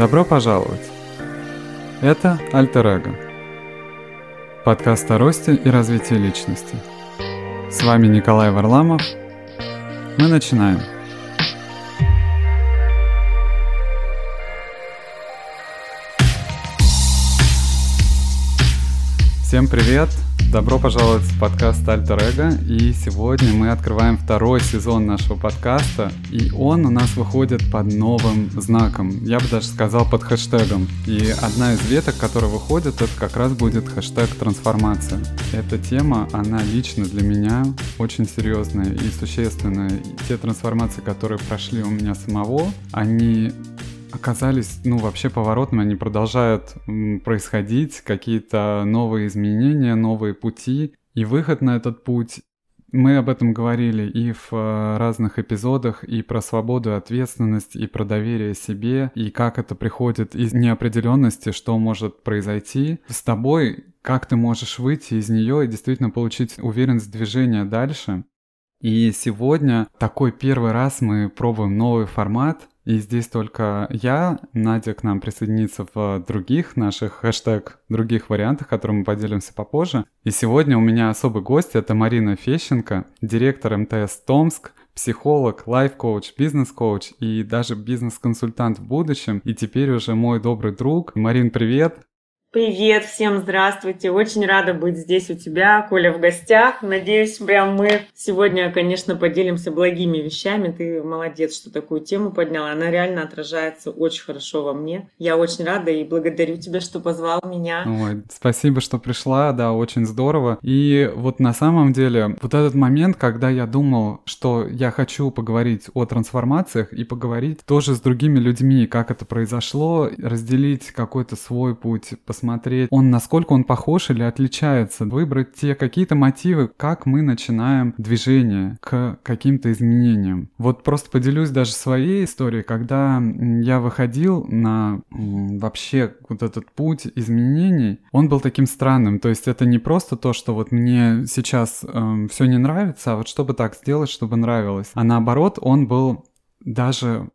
Добро пожаловать! Это Альтер Эго. Подкаст о росте и развитии личности. С вами Николай Варламов. Мы начинаем. Всем привет! Добро пожаловать в подкаст Альтер Эго. И сегодня мы открываем второй сезон нашего подкаста. И он у нас выходит под новым знаком. Я бы даже сказал под хэштегом. И одна из веток, которая выходит, это как раз будет хэштег трансформация. Эта тема, она лично для меня очень серьезная и существенная. И те трансформации, которые прошли у меня самого, они оказались, ну, вообще поворотными, они продолжают происходить, какие-то новые изменения, новые пути. И выход на этот путь мы об этом говорили и в э, разных эпизодах, и про свободу ответственность, и про доверие себе, и как это приходит из неопределенности, что может произойти с тобой, как ты можешь выйти из нее и действительно получить уверенность движения дальше. И сегодня такой первый раз мы пробуем новый формат, и здесь только я, Надя к нам присоединится в других наших хэштег, других вариантах, которым мы поделимся попозже. И сегодня у меня особый гость, это Марина Фещенко, директор МТС Томск, психолог, лайф-коуч, бизнес-коуч и даже бизнес-консультант в будущем. И теперь уже мой добрый друг. Марин, привет! Привет, всем здравствуйте. Очень рада быть здесь у тебя, Коля, в гостях. Надеюсь, прям мы сегодня, конечно, поделимся благими вещами. Ты молодец, что такую тему подняла. Она реально отражается очень хорошо во мне. Я очень рада и благодарю тебя, что позвал меня. Ой, спасибо, что пришла, да, очень здорово. И вот на самом деле, вот этот момент, когда я думал, что я хочу поговорить о трансформациях и поговорить тоже с другими людьми, как это произошло, разделить какой-то свой путь, он насколько он похож или отличается, выбрать те какие-то мотивы, как мы начинаем движение к каким-то изменениям. Вот просто поделюсь даже своей историей, когда я выходил на вообще вот этот путь изменений, он был таким странным, то есть это не просто то, что вот мне сейчас э, эм, все не нравится, а вот чтобы так сделать, чтобы нравилось, а наоборот он был даже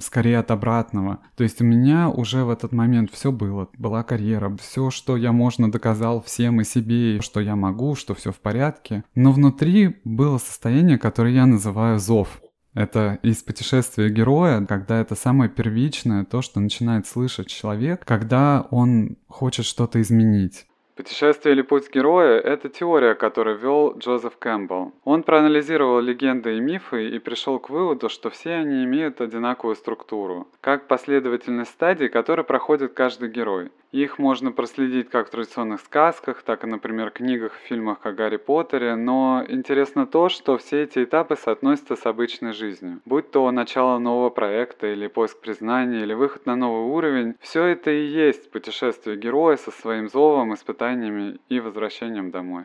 скорее от обратного. То есть у меня уже в этот момент все было. Была карьера, все, что я можно доказал всем и себе, что я могу, что все в порядке. Но внутри было состояние, которое я называю зов. Это из путешествия героя, когда это самое первичное, то, что начинает слышать человек, когда он хочет что-то изменить. Путешествие или путь героя – это теория, которую вел Джозеф Кэмпбелл. Он проанализировал легенды и мифы и пришел к выводу, что все они имеют одинаковую структуру, как последовательность стадий, которые проходит каждый герой. Их можно проследить как в традиционных сказках, так и, например, книгах фильмах о Гарри Поттере, но интересно то, что все эти этапы соотносятся с обычной жизнью. Будь то начало нового проекта, или поиск признания, или выход на новый уровень, все это и есть путешествие героя со своим зовом, испытаниями и возвращением домой.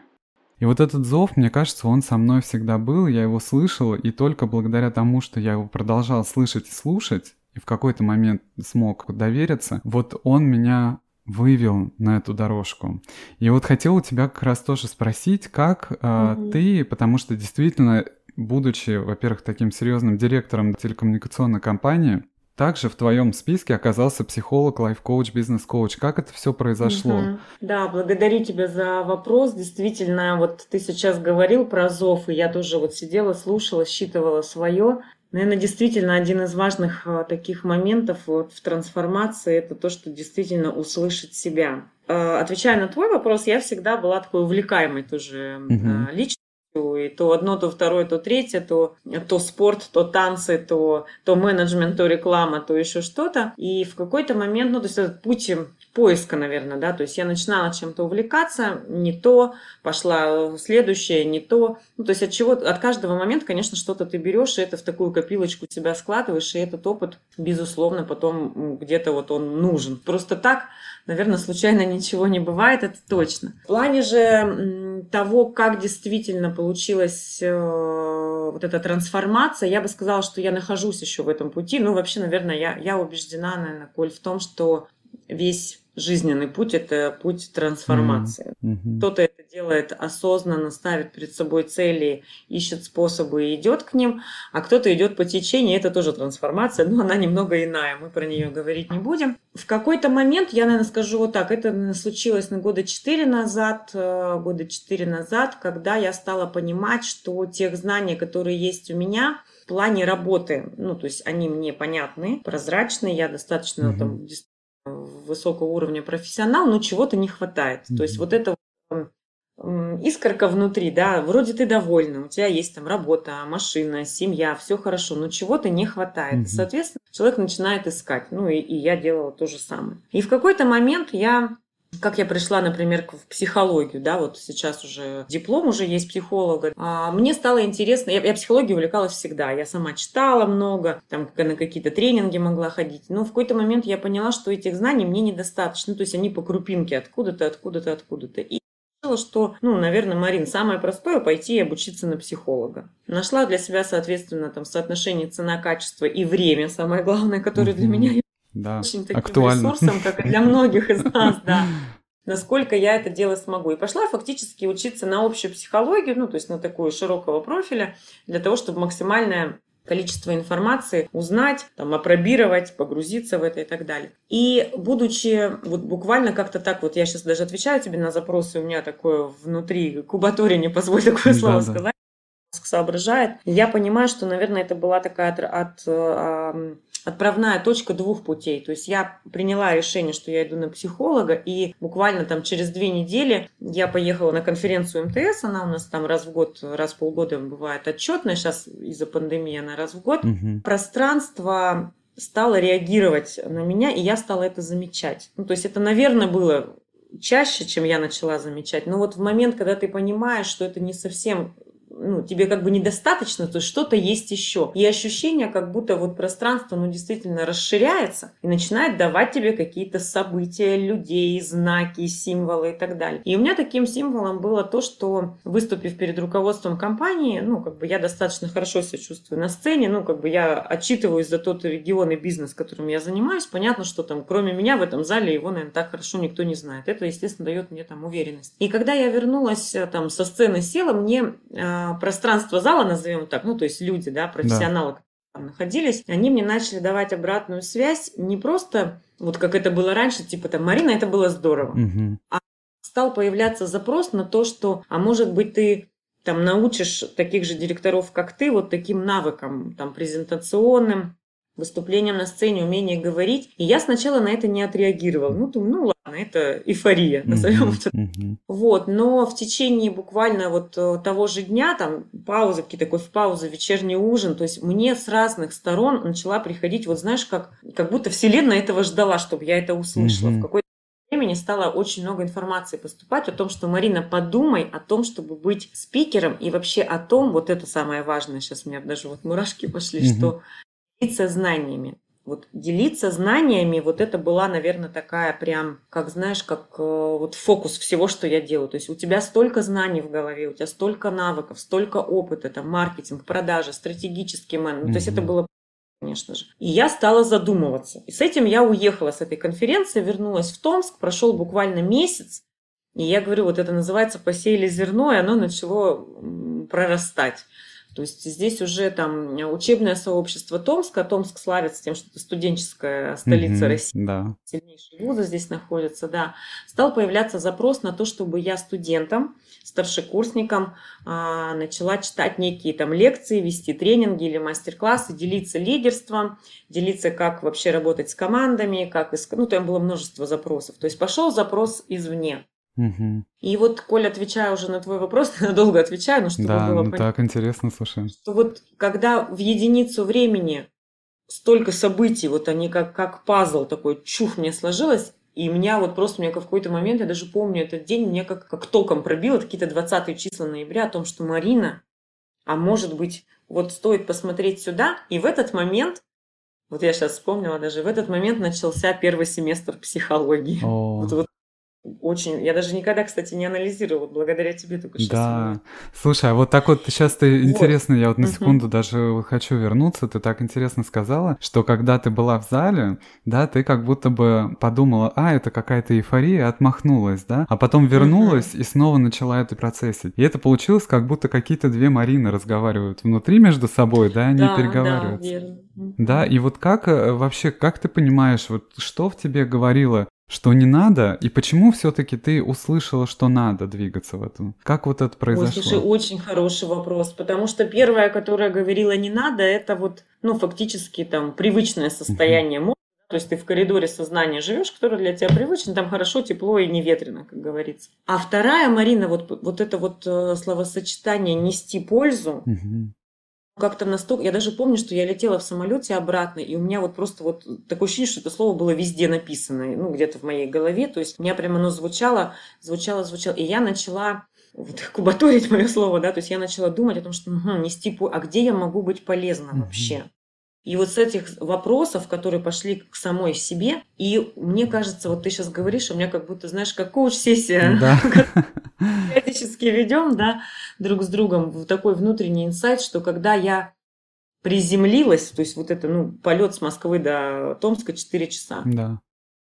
И вот этот зов, мне кажется, он со мной всегда был, я его слышал, и только благодаря тому, что я его продолжал слышать и слушать, и в какой-то момент смог довериться, вот он меня вывел на эту дорожку. И вот хотел у тебя как раз тоже спросить, как э, mm-hmm. ты, потому что действительно, будучи, во-первых, таким серьезным директором телекоммуникационной компании, также в твоем списке оказался психолог, лайф-коуч, бизнес-коуч. Как это все произошло? Угу. Да, благодарю тебя за вопрос. Действительно, вот ты сейчас говорил про зов, и я тоже вот сидела, слушала, считывала свое. Наверное, действительно один из важных а, таких моментов вот в трансформации это то, что действительно услышать себя. А, отвечая на твой вопрос, я всегда была такой увлекаемой тоже угу. личностью. И то одно, то второе, то третье, то, то спорт, то танцы, то, то менеджмент, то реклама, то еще что-то. И в какой-то момент, ну, то есть этот путь поиска, наверное, да, то есть я начинала чем-то увлекаться, не то, пошла следующее, не то, ну, то есть от чего, от каждого момента, конечно, что-то ты берешь, и это в такую копилочку тебя складываешь, и этот опыт, безусловно, потом где-то вот он нужен. Просто так, наверное, случайно ничего не бывает, это точно. В плане же того, как действительно получилась э, вот эта трансформация, я бы сказала, что я нахожусь еще в этом пути. Ну, вообще, наверное, я, я убеждена, наверное, Коль, в том, что весь жизненный путь – это путь трансформации. Mm-hmm. Кто-то это делает осознанно, ставит перед собой цели, ищет способы и идет к ним, а кто-то идет по течению, это тоже трансформация, но она немного иная, мы про нее говорить не будем. В какой-то момент, я, наверное, скажу вот так, это случилось на года четыре назад, э, года четыре назад, когда я стала понимать, что тех знаний, которые есть у меня, в плане работы, ну, то есть они мне понятны, прозрачны, я достаточно mm-hmm. там высокого уровня профессионал, но чего-то не хватает. Mm-hmm. То есть вот это искорка внутри, да, вроде ты довольна, у тебя есть там работа, машина, семья, все хорошо, но чего-то не хватает. Mm-hmm. соответственно, человек начинает искать. Ну и, и я делала то же самое. И в какой-то момент я как я пришла, например, в психологию, да, вот сейчас уже диплом уже есть психолога. А, мне стало интересно, я, я психологией увлекалась всегда, я сама читала много, там на какие-то тренинги могла ходить, но в какой-то момент я поняла, что этих знаний мне недостаточно, то есть они по крупинке откуда-то, откуда-то, откуда-то. И решила, что, ну, наверное, Марин, самое простое пойти и обучиться на психолога. Нашла для себя, соответственно, там соотношение цена-качество и время, самое главное, которое для меня да, очень таким актуально. ресурсом, как и для многих из нас, да. Насколько я это дело смогу. И пошла фактически учиться на общую психологию, ну, то есть на такую широкого профиля, для того, чтобы максимальное количество информации узнать, там, опробировать, погрузиться в это и так далее. И будучи вот буквально как-то так, вот я сейчас даже отвечаю тебе на запросы, у меня такое внутри кубатория, не позволь такое слово да, сказать, соображает. Я понимаю, что, наверное, это была такая от, от э, отправная точка двух путей. То есть я приняла решение, что я иду на психолога, и буквально там через две недели я поехала на конференцию МТС, она у нас там раз в год, раз в полгода бывает отчетная, сейчас из-за пандемии она раз в год. Угу. Пространство стало реагировать на меня, и я стала это замечать. Ну, то есть это, наверное, было чаще, чем я начала замечать. Но вот в момент, когда ты понимаешь, что это не совсем ну, тебе как бы недостаточно, то что-то есть еще. И ощущение, как будто вот пространство, ну, действительно расширяется и начинает давать тебе какие-то события, людей, знаки, символы и так далее. И у меня таким символом было то, что выступив перед руководством компании, ну, как бы я достаточно хорошо себя чувствую на сцене, ну, как бы я отчитываюсь за тот регион и бизнес, которым я занимаюсь. Понятно, что там, кроме меня в этом зале, его, наверное, так хорошо никто не знает. Это, естественно, дает мне там уверенность. И когда я вернулась э, там со сцены села, мне э, пространство зала, назовем так, ну, то есть люди, да, профессионалы, да. там находились, они мне начали давать обратную связь не просто, вот как это было раньше, типа там, Марина, это было здорово, угу. а стал появляться запрос на то, что, а может быть, ты там научишь таких же директоров, как ты, вот таким навыкам, там, презентационным, выступлением на сцене, умение говорить. И я сначала на это не отреагировала. Ну, думаю, ну ладно, это эйфория, назовем это. Вот, но в течение буквально вот э, того же дня, там, паузы, какие-то такой в паузы, вечерний ужин, то есть мне с разных сторон начала приходить, вот знаешь, как, как будто вселенная этого ждала, чтобы я это услышала. В какой-то времени стало очень много информации поступать о том, что, Марина, подумай о том, чтобы быть спикером и вообще о том, вот это самое важное, сейчас у меня даже вот мурашки пошли, что делиться знаниями. Вот делиться знаниями, вот это была, наверное, такая прям, как знаешь, как э, вот фокус всего, что я делаю. То есть у тебя столько знаний в голове, у тебя столько навыков, столько опыта, там, маркетинг, продажи, стратегический менеджмент. Mm-hmm. То есть это было конечно же. И я стала задумываться. И с этим я уехала с этой конференции, вернулась в Томск, прошел буквально месяц. И я говорю, вот это называется посеяли зерно, и оно начало прорастать. То есть здесь уже там учебное сообщество Томска. Томск славится тем, что это студенческая столица угу, России. Да. Сильнейшие вузы здесь находятся, да. Стал появляться запрос на то, чтобы я студентам, старшекурсникам а, начала читать некие там лекции, вести тренинги или мастер-классы, делиться лидерством, делиться, как вообще работать с командами, как иск... ну там было множество запросов. То есть пошел запрос извне. Угу. И вот, Коль, отвечаю уже на твой вопрос, долго отвечаю, но чтобы да, было ну, так интересно, слушай. Что вот когда в единицу времени столько событий, вот они как, как пазл такой, чух мне сложилось, и меня вот просто, мне в какой-то момент, я даже помню этот день, мне как, как током пробило, какие-то 20 числа ноября, о том, что Марина, а может быть, вот стоит посмотреть сюда, и в этот момент вот я сейчас вспомнила даже, в этот момент начался первый семестр психологии. О. Вот, вот очень... Я даже никогда, кстати, не анализировала, благодаря тебе только сейчас. Да. Слушай, а вот так вот сейчас ты Вот. интересно, я вот на секунду даже вот хочу вернуться, ты так интересно сказала, что когда ты была в зале, да, ты как будто бы подумала, а, это какая-то эйфория, отмахнулась, да, а потом вернулась и снова начала это процессить. И это получилось, как будто какие-то две Марины разговаривают внутри между собой, да, они Да, да, переговариваются. верно. Мгм. Да, и вот как э, вообще, как ты понимаешь, вот что в тебе говорило, что не надо, и почему все-таки ты услышала, что надо двигаться в этом? Как вот это Ой, произошло? слушай, очень хороший вопрос, потому что первое, которое говорила не надо, это вот, ну, фактически там привычное состояние мозга, то есть ты в коридоре сознания живешь, которое для тебя привычно, там хорошо, тепло и не ветрено, как говорится. А вторая, Марина, вот, вот это вот э, словосочетание «нести пользу», Мгм. Как-то настолько... Я даже помню, что я летела в самолете обратно, и у меня вот просто вот такое ощущение, что это слово было везде написано, ну, где-то в моей голове. То есть у меня прямо оно звучало, звучало, звучало. И я начала вот, кубаторить мое слово, да, то есть я начала думать о том, что «Мгм, нести... А где я могу быть полезна вообще? И вот с этих вопросов, которые пошли к самой себе, и мне кажется, вот ты сейчас говоришь, у меня как будто, знаешь, как коуч-сессия, Да. периодически ведем, да, друг с другом в такой внутренний инсайт, что когда я приземлилась, то есть вот это, ну, полет с Москвы до Томска 4 часа, Да.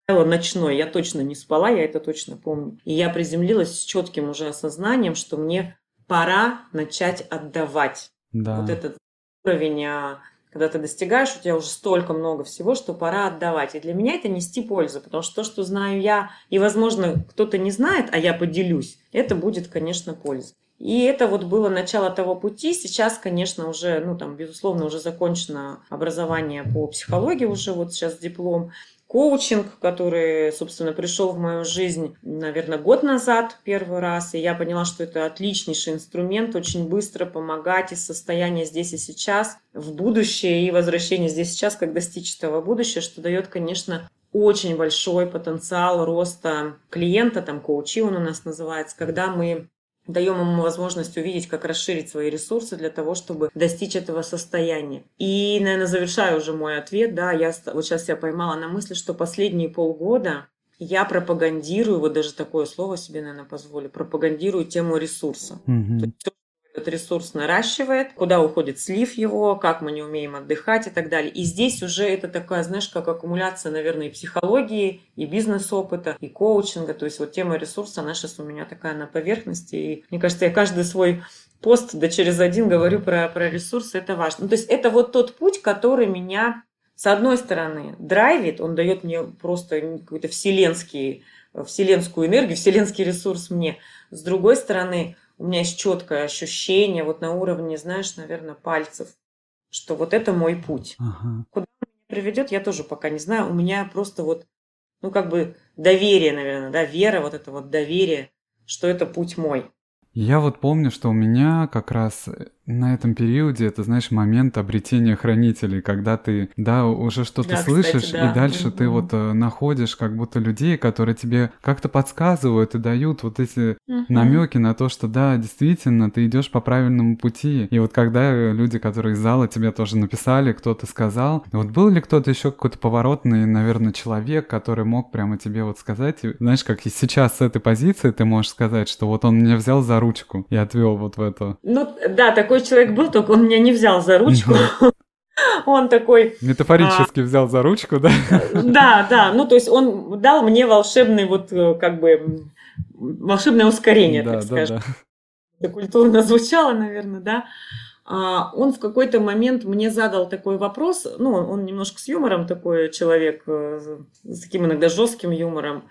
Было ночной, я точно не спала, я это точно помню. И я приземлилась с четким уже осознанием, что мне пора начать отдавать. Да. Вот этот уровень, а, когда ты достигаешь, у тебя уже столько много всего, что пора отдавать. И для меня это нести пользу, потому что то, что знаю я, и, возможно, кто-то не знает, а я поделюсь, это будет, конечно, польза. И это вот было начало того пути. Сейчас, конечно, уже, ну там, безусловно, уже закончено образование по психологии, уже вот сейчас диплом. Коучинг, который, собственно, пришел в мою жизнь, наверное, год назад первый раз, и я поняла, что это отличнейший инструмент, очень быстро помогать из состояния здесь и сейчас в будущее и возвращение здесь и сейчас, как достичь этого будущего, что дает, конечно, очень большой потенциал роста клиента, там коучи он у нас называется, когда мы даем ему возможность увидеть, как расширить свои ресурсы для того, чтобы достичь этого состояния. И, наверное, завершаю уже мой ответ, да, я вот сейчас я поймала на мысли, что последние полгода я пропагандирую, вот даже такое слово себе, наверное, позволю, пропагандирую тему ресурса. Мгм. То есть этот ресурс наращивает, куда уходит слив его, как мы не умеем отдыхать и так далее. И здесь уже это такая, знаешь, как аккумуляция, наверное, и психологии, и бизнес-опыта, и коучинга. То есть вот тема ресурса, она сейчас у меня такая на поверхности. И мне кажется, я каждый свой пост, да через один говорю про, про ресурсы, это важно. Ну, то есть это вот тот путь, который меня, с одной стороны, драйвит, он дает мне просто какой-то вселенский, вселенскую энергию, вселенский ресурс мне. С другой стороны, у меня есть четкое ощущение вот на уровне, знаешь, наверное, пальцев, что вот это мой путь. Ага. Приведет, я тоже пока не знаю. У меня просто вот, ну, как бы доверие, наверное, да, вера, вот это вот доверие, что это путь мой. Я вот помню, что у меня как раз на этом периоде, это, знаешь, момент обретения хранителей, когда ты, да, уже что-то Да, кстати, слышишь, да. и дальше ты Мгм. вот э, находишь как будто людей, которые тебе как-то подсказывают и дают вот эти намеки на то, что да, действительно, ты идешь по правильному пути. И вот когда э, люди, которые из зала тебе тоже написали, кто-то сказал, вот был ли кто-то еще какой-то поворотный, наверное, человек, который мог прямо тебе вот сказать, и, знаешь, как и сейчас с этой позиции ты можешь сказать, что вот он меня взял за ручку и отвел вот в это. Ну, да, такой человек был, только он меня не взял за ручку. Он такой, Метафорически взял за ручку, да? да, да, ну, то есть он дал мне волшебный вот, э, как бы, волшебное ускорение, Да, так да, скажем. да. это культурно звучало, наверное, да. А, Он в какой-то момент мне задал такой вопрос, ну, он, он немножко с юмором такой человек, э, с таким иногда жестким юмором.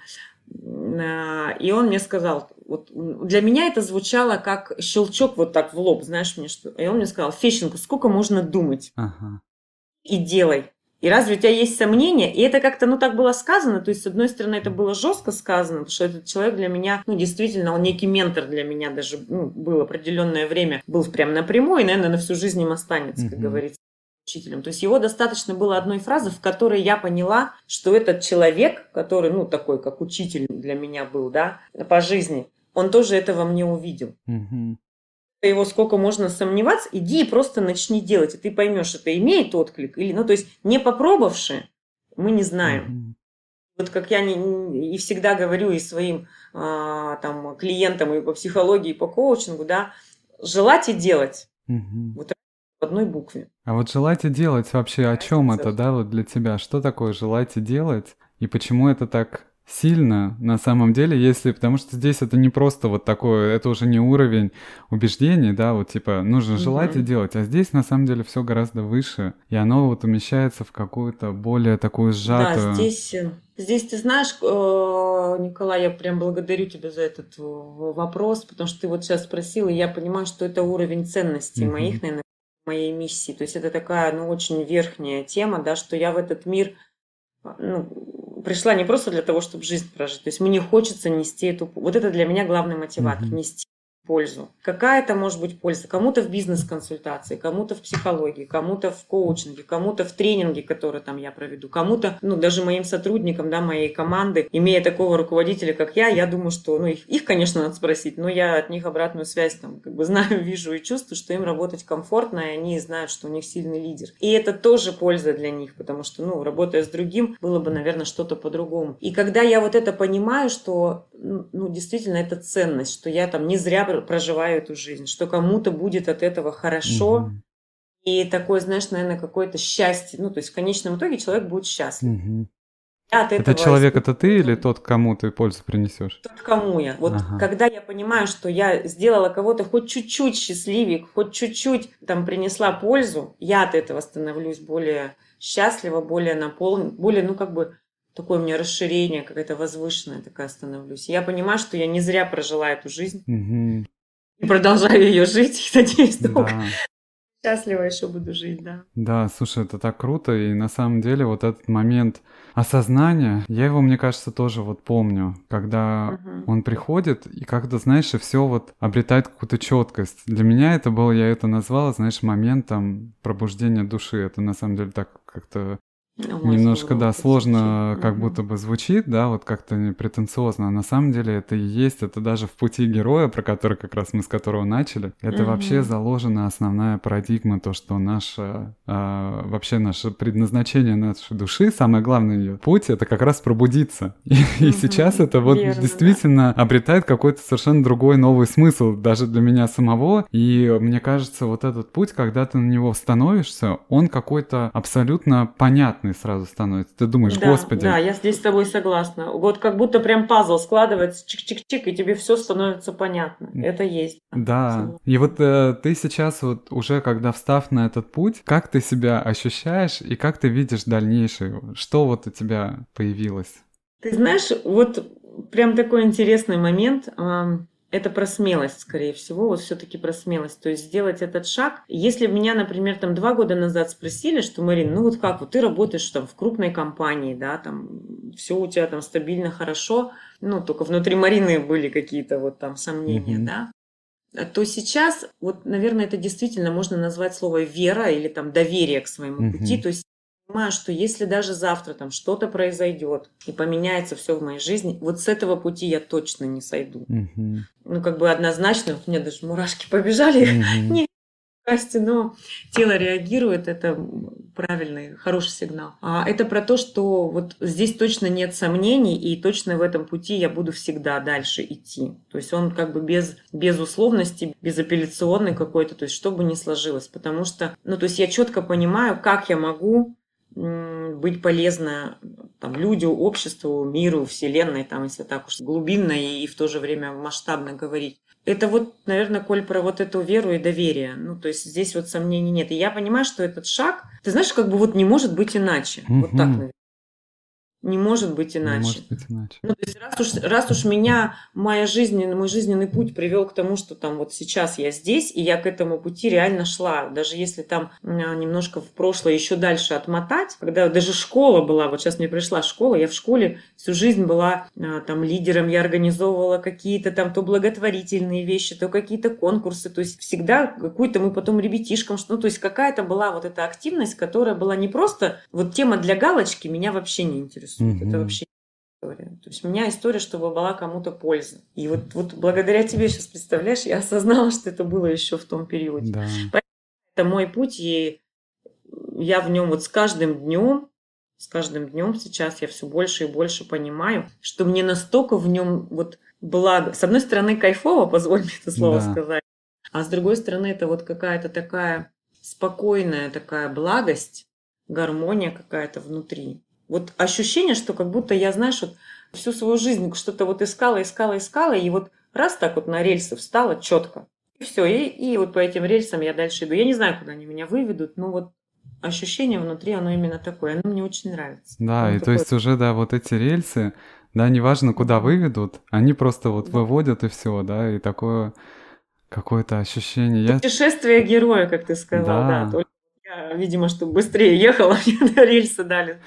А, И он мне сказал, вот для меня это звучало как щелчок вот так в лоб, знаешь мне что. И он мне сказал, Фещенко, сколько можно думать? Ага. и делай. И разве у тебя есть сомнения? И это как-то, ну, так было сказано. То есть, с одной стороны, это было жестко сказано, потому что этот человек для меня, ну, действительно, он некий ментор для меня даже, ну, был определенное время, был прям напрямую, и, наверное, на всю жизнь им останется, как Мгм. говорится, учителем. То есть, его достаточно было одной фразы, в которой я поняла, что этот человек, который, ну, такой, как учитель для меня был, да, по жизни, он тоже этого мне увидел Мгм. его сколько можно сомневаться, иди и просто начни делать, и ты поймешь, это имеет отклик или, ну, то есть не попробовавши, мы не знаем. Мгм. Вот как я не, и всегда говорю и своим а, там, клиентам и по психологии, и по коучингу, да, желать и делать. Угу. Вот в одной букве. А вот желать и делать вообще о чем это, да, вот для тебя? Что такое желать и делать? И почему это так сильно на самом деле, если, потому что здесь это не просто вот такое, это уже не уровень убеждений, да, вот типа нужно желать mm-hmm. и делать, а здесь на самом деле все гораздо выше, и оно вот умещается в какую-то более такую сжатую. Да, здесь, э, здесь ты знаешь, э, Николай, я прям благодарю тебя за этот вопрос, потому что ты вот сейчас спросил, и я понимаю, что это уровень ценностей mm-hmm. моих, наверное, моей миссии, то есть это такая, ну, очень верхняя тема, да, что я в этот мир ну, пришла не просто для того, чтобы жизнь прожить. То есть мне хочется нести эту... Вот это для меня главный мотиватор. Mm-hmm. Нести пользу. Какая-то может быть польза. Кому-то в бизнес-консультации, кому-то в психологии, кому-то в коучинге, кому-то в тренинге, который там я проведу, кому-то, ну, даже моим сотрудникам, да, моей команды, имея такого руководителя, как я, я думаю, что, ну, их, их конечно, надо спросить, но я от них обратную связь там, как бы знаю, вижу и чувствую, что им работать комфортно, и они знают, что у них сильный лидер. И это тоже польза для них, потому что, ну, работая с другим, было бы, наверное, что-то по-другому. И когда я вот это понимаю, что, ну, действительно, это ценность, что я там не зря проживаю эту жизнь, что кому-то будет от этого хорошо. Угу. И такое, знаешь, наверное, какое-то счастье. Ну, то есть в конечном итоге человек будет счастлив. Угу. От этого это человек это ты или тот, кому ты пользу принесешь? Тот, кому я. Вот ага. когда я понимаю, что я сделала кого-то хоть чуть-чуть счастливее, хоть чуть-чуть там принесла пользу, я от этого становлюсь более счастлива, более наполнен, более, ну, как бы такое у меня расширение, какая-то возвышенная такая становлюсь. Я понимаю, что я не зря прожила эту жизнь. Угу. И продолжаю ее жить. И надеюсь, да. счастливо еще буду жить, да. Да, слушай, это так круто. И на самом деле вот этот момент осознания, я его, мне кажется, тоже вот помню, когда угу. он приходит и как-то, знаешь, и все вот обретает какую-то четкость. Для меня это было, я это назвала, знаешь, моментом пробуждения души. Это на самом деле так как-то Немножко, да, сложно звучит. как будто бы звучит, да, вот как-то претенциозно. А на самом деле это и есть, это даже в пути героя, про который как раз мы с которого начали, это угу. вообще заложена основная парадигма, то, что наше, а, вообще наше предназначение нашей души, самое главное ее путь, это как раз пробудиться. И, угу. и сейчас это вот Верно, действительно да. обретает какой-то совершенно другой новый смысл, даже для меня самого. И мне кажется, вот этот путь, когда ты на него становишься, он какой-то абсолютно понятный понятный сразу становится. Ты думаешь, да, господи. Да, я здесь с тобой согласна. Вот как будто прям пазл складывается, чик-чик-чик, и тебе все становится понятно. Это есть. Да. И вот э, ты сейчас вот уже, когда встав на этот путь, как ты себя ощущаешь и как ты видишь дальнейшее? Что вот у тебя появилось? Ты знаешь, вот прям такой интересный момент это про смелость, скорее всего, вот все-таки про смелость. То есть сделать этот шаг. Если меня, например, там два года назад спросили, что, Марин, ну вот как, вот ты работаешь там в крупной компании, да, там все у тебя там стабильно, хорошо, ну только внутри Марины были какие-то вот там сомнения, mm-hmm. да, то сейчас, вот, наверное, это действительно можно назвать слово вера или там доверие к своему mm-hmm. пути. То есть понимаю, что если даже завтра там что-то произойдет и поменяется все в моей жизни, вот с этого пути я точно не сойду. Угу. Ну, как бы однозначно, вот мне даже мурашки побежали, угу. не но тело реагирует, это правильный, хороший сигнал. А это про то, что вот здесь точно нет сомнений, и точно в этом пути я буду всегда дальше идти. То есть он как бы без, без условности, безапелляционный какой-то, то есть что бы ни сложилось. Потому что, ну то есть я четко понимаю, как я могу быть полезна там, людям, обществу, миру, вселенной, там, если так уж глубинно и, и в то же время масштабно говорить. Это вот, наверное, Коль, про вот эту веру и доверие. Ну, то есть здесь вот сомнений нет. И я понимаю, что этот шаг, ты знаешь, как бы вот не может быть иначе. Вот так, наверное. Не может быть иначе. Не может быть иначе. Ну, то есть раз уж, раз уж меня моя жизнь, мой жизненный путь привел к тому, что там вот сейчас я здесь, и я к этому пути реально шла. Даже если там немножко в прошлое еще дальше отмотать, когда даже школа была, вот сейчас мне пришла школа, я в школе всю жизнь была а, там лидером, я организовывала какие-то там то благотворительные вещи, то какие-то конкурсы, то есть всегда какую-то мы потом ребятишкам, ну, то есть какая-то была вот эта активность, которая была не просто вот тема для галочки, меня вообще не интересует интересует. Угу. Это вообще история. То есть у меня история, чтобы была кому-то польза. И вот, вот благодаря тебе сейчас, представляешь, я осознала, что это было еще в том периоде. Да. Это мой путь, и я в нем вот с каждым днем с каждым днем сейчас я все больше и больше понимаю, что мне настолько в нем вот благо. С одной стороны, кайфово, позволь мне это слово да. сказать, а с другой стороны, это вот какая-то такая спокойная такая благость, гармония какая-то внутри. Вот ощущение, что как будто я, знаешь, вот всю свою жизнь что-то вот искала, искала, искала, и вот раз так вот на рельсы встала четко. И все, и, и вот по этим рельсам я дальше иду. Я не знаю, куда они меня выведут, но вот ощущение внутри, оно именно такое, оно мне очень нравится. Да, оно и такое... то есть уже, да, вот эти рельсы, да, неважно, куда выведут, они просто вот да. выводят и все, да, и такое какое-то ощущение. Путешествие героя, как ты сказал, да, да только я, видимо, чтобы быстрее ехала, мне на рельсы дали.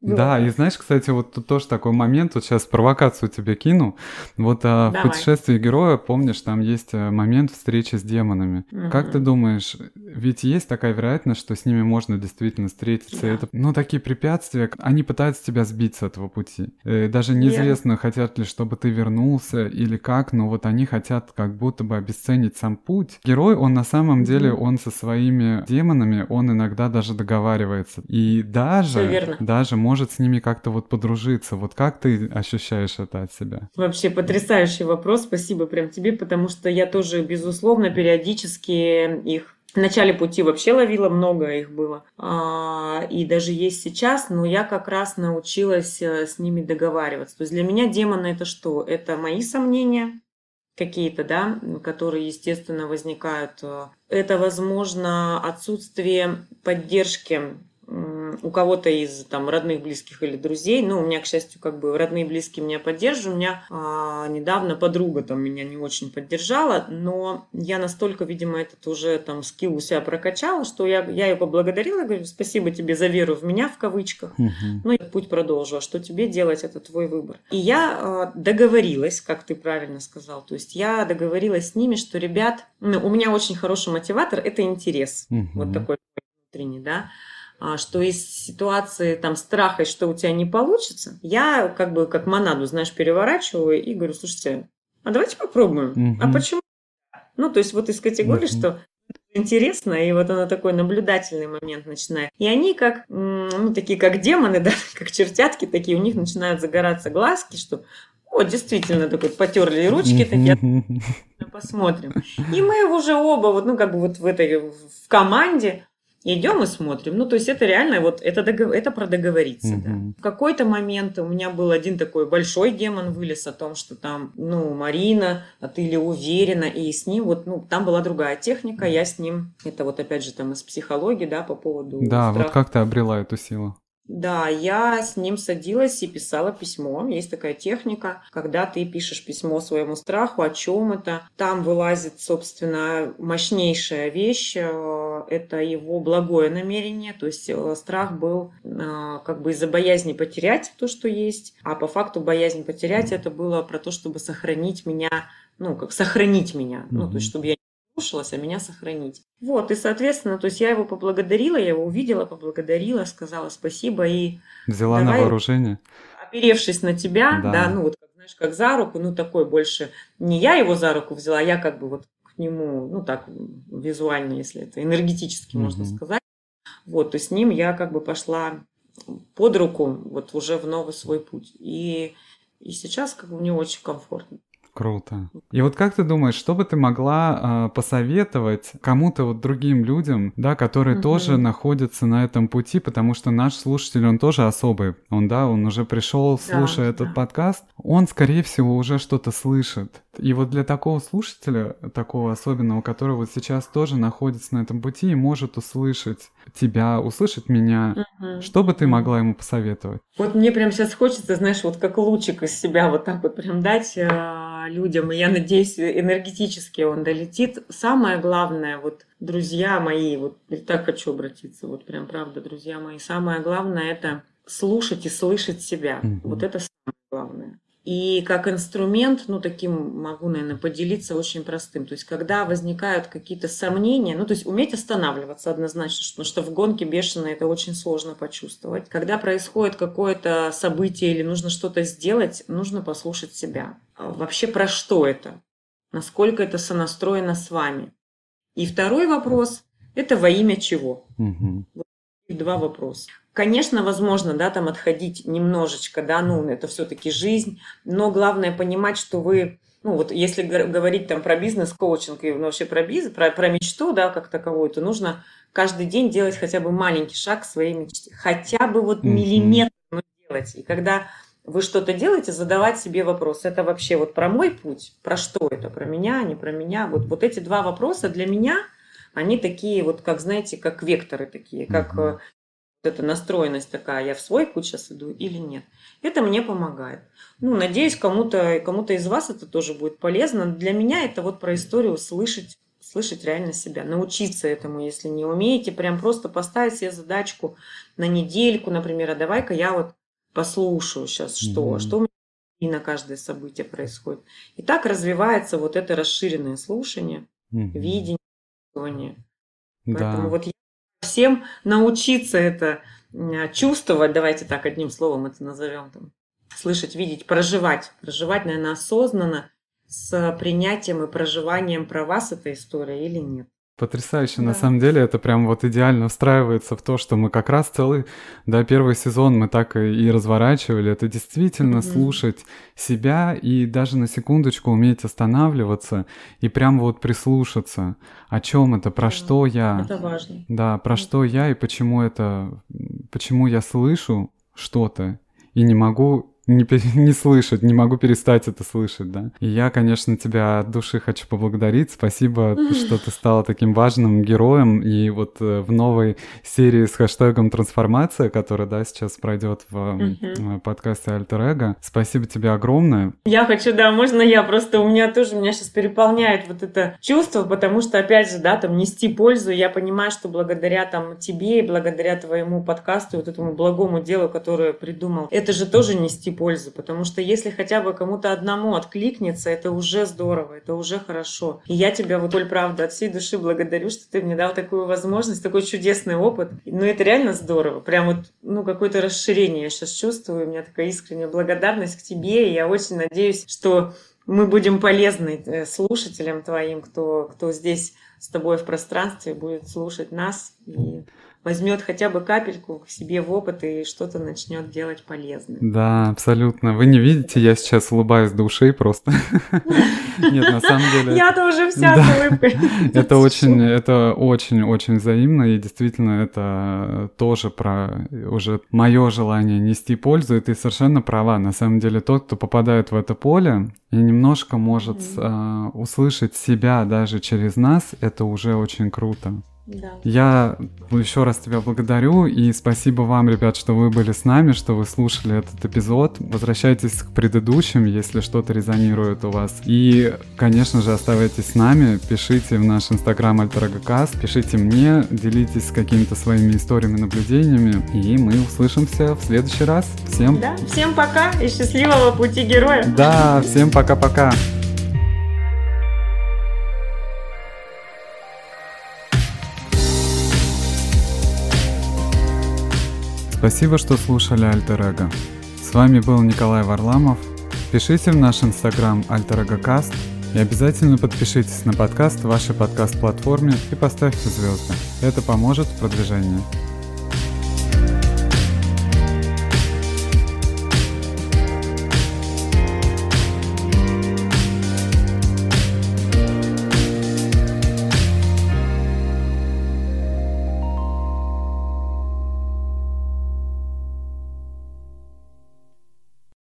Да, и знаешь, кстати, вот тут тоже такой момент, вот сейчас провокацию тебе кину. Вот а, в путешествии героя, помнишь, там есть э, момент встречи с демонами. Угу. Как ты думаешь, ведь есть такая вероятность, что с ними можно действительно встретиться? Да. Это, ну, такие препятствия, они пытаются тебя сбить с этого пути. И э, даже неизвестно, Верно. хотят ли, чтобы ты вернулся или как, но вот они хотят как будто бы обесценить сам путь. Герой, он на самом деле, он со своими демонами, он иногда даже договаривается. И даже, даже может с ними как-то вот подружиться. Вот как ты ощущаешь это от себя? Вообще потрясающий вопрос. Спасибо прям тебе, потому что я тоже, безусловно, периодически их в начале пути вообще ловила много их было. А, и даже есть сейчас, но я как раз научилась э, с ними договариваться. То есть для меня демоны это что? Это мои сомнения, какие-то, да, которые, естественно, возникают. Это, возможно, отсутствие поддержки у кого-то из там родных, близких или друзей. Ну, у меня, к счастью, как бы родные, близкие меня поддерживают. У меня а, недавно подруга там меня не очень поддержала, но я настолько, видимо, этот уже там скилл у себя прокачала, что я, я ее поблагодарила, говорю, спасибо тебе за веру в меня, в кавычках. Угу. Ну, я путь продолжу. А что тебе делать, это твой выбор. И я а, договорилась, как ты правильно сказал, то есть я договорилась с ними, что, ребят, ну, у меня очень хороший мотиватор, это интерес. Угу. Вот такой внутренний, да. А, что из ситуации там страха, что у тебя не получится, я как бы как монаду, знаешь, переворачиваю и говорю, слушайте, а давайте попробуем. Угу. А почему? Ну, то есть вот из категории, угу. что интересно, и вот она такой наблюдательный момент начинает. И они как, ну, такие как демоны, да, как чертятки такие, у них начинают загораться глазки, что вот, действительно, такой потерли ручки такие, посмотрим. И мы уже оба, вот, ну, как бы вот в этой, в команде, Идем и смотрим. Ну, то есть это реально вот это, догов... это про договориться. Угу. Да. В какой-то момент у меня был один такой большой демон вылез о том, что там, ну, Марина, а ты ли уверена, и с ним вот, ну, там была другая техника, я с ним, это вот опять же там из психологии, да, по поводу Да, страха. вот как ты обрела эту силу? Да, я с ним садилась и писала письмо. Есть такая техника, когда ты пишешь письмо своему страху, о чем это. Там вылазит, собственно, мощнейшая вещь. Э, это его благое намерение. То есть э, страх был э, как бы из-за боязни потерять то, что есть. А по факту боязнь потерять это было про то, чтобы сохранить меня ну, как сохранить меня, ну, то есть, чтобы я слушалась, а меня сохранить. Вот, и, соответственно, то есть я его поблагодарила, я его увидела, поблагодарила, сказала спасибо и... Взяла давай, на вооружение. Оперевшись на тебя, да, да ну вот, знаешь, как за руку, ну такой больше... Не я его за руку взяла, а я как бы вот к нему, ну так, визуально, если это энергетически угу. можно сказать. Вот, то с ним я как бы пошла под руку вот уже в новый свой путь. И, и сейчас как бы мне очень комфортно. Круто. И вот как ты думаешь, что бы ты могла э, посоветовать кому-то вот другим людям, да, которые угу. тоже находятся на этом пути, потому что наш слушатель, он тоже особый. Он, да, он уже пришел, слушая да, этот да. подкаст, он, скорее всего, уже что-то слышит. И вот для такого слушателя, такого особенного, который вот сейчас тоже находится на этом пути и может услышать тебя, услышать меня, угу. что бы ты могла ему посоветовать? Вот мне прям сейчас хочется, знаешь, вот как лучик из себя вот так вот прям дать э, людям, и я надеюсь, энергетически он долетит. Самое главное, вот, друзья мои, вот так хочу обратиться, вот прям правда, друзья мои, самое главное это слушать и слышать себя. Mm-hmm. Вот это самое главное. И как инструмент, ну, таким могу, наверное, поделиться очень простым. То есть, когда возникают какие-то сомнения, ну, то есть, уметь останавливаться однозначно, потому что в гонке бешеной это очень сложно почувствовать. Когда происходит какое-то событие или нужно что-то сделать, нужно послушать себя. А вообще про что это? Насколько это сонастроено с вами? И второй вопрос – это во имя чего? Угу. Два вопроса. Конечно, возможно, да, там отходить немножечко, да, ну, это все-таки жизнь, но главное понимать, что вы, ну, вот если говорить там про бизнес-коучинг и вообще про бизнес, про, про мечту, да, как таковую, то нужно каждый день делать хотя бы маленький шаг к своей мечте, хотя бы вот миллиметр делать. И когда вы что-то делаете, задавать себе вопрос, это вообще вот про мой путь, про что это, про меня, не про меня. Вот, вот эти два вопроса для меня, они такие вот, как, знаете, как векторы такие, как mm-hmm. Эта настроенность такая, я в свой путь сейчас иду или нет. Это мне помогает. Ну, надеюсь, кому-то кому из вас это тоже будет полезно. Для меня это вот про историю слышать слышать реально себя, научиться этому, если не умеете, прям просто поставить себе задачку на недельку, например, а давай-ка я вот послушаю сейчас, что, mm-hmm. что у меня и на каждое событие происходит. И так развивается вот это расширенное слушание, mm-hmm. видение, чувствование. Да. Поэтому вот я всем научиться это чувствовать, давайте так одним словом это назовем, там, слышать, видеть, проживать, проживать, наверное, осознанно, с принятием и проживанием про вас эта история или нет. Потрясающе, да. на самом деле это прям вот идеально встраивается в то, что мы как раз целый, да, первый сезон мы так и, разворачивали. Это действительно mm-hmm. слушать себя и даже на секундочку уметь останавливаться и прям вот прислушаться, о чем это, про mm-hmm. что я. Это важно. Да, про mm-hmm. что я и почему это, почему я слышу что-то и не могу не, не слышать, не могу перестать это слышать, да. И я, конечно, тебя от души хочу поблагодарить. Спасибо, что ты стала таким важным героем. И вот э, в новой серии с хэштегом «Трансформация», которая, да, сейчас пройдет в uh подкасте «Альтер Эго», спасибо тебе огромное. Я хочу, да, можно я? Просто у меня тоже, меня сейчас переполняет вот это чувство, потому что, опять же, да, там нести пользу. Я понимаю, что благодаря там тебе и благодаря твоему подкасту, вот этому благому делу, которое придумал, это же тоже нести пользу, потому что если хотя бы кому-то одному откликнется, это уже здорово, это уже хорошо. И я тебя, вот, Оль, правда, от всей души благодарю, что ты мне дал такую возможность, такой чудесный опыт. Ну, это реально здорово. Прям вот, ну, какое-то расширение я сейчас чувствую. У меня такая искренняя благодарность к тебе, и я очень надеюсь, что мы будем полезны э, слушателям твоим, кто, кто здесь с тобой в пространстве будет слушать нас и возьмет хотя бы капельку к себе в опыт и что-то начнет делать полезное. Да, абсолютно. Вы не видите, я сейчас улыбаюсь душой просто. Нет, на самом деле... Я тоже вся улыбкой. Это очень, это очень-очень взаимно, и действительно это тоже про уже мое желание нести пользу, и ты совершенно права. На самом деле тот, кто попадает в это поле и немножко может а, услышать себя даже через нас, это уже очень круто. Да. Я еще раз тебя благодарю и спасибо вам, ребят, что вы были с нами, что вы слушали этот эпизод. Возвращайтесь к предыдущим, если что-то резонирует у вас. И, конечно же, оставайтесь с нами, пишите в наш инстаграм альтерагокаст, пишите мне, делитесь какими-то своими историями, наблюдениями, и мы услышимся в следующий раз. Всем... Да, всем пока и счастливого пути героя. Да, всем пока-пока. Спасибо, что слушали Альтер Эго. С вами был Николай Варламов. Пишите в наш инстаграм Каст и обязательно подпишитесь на подкаст в вашей подкаст-платформе и поставьте звезды. Это поможет в продвижении.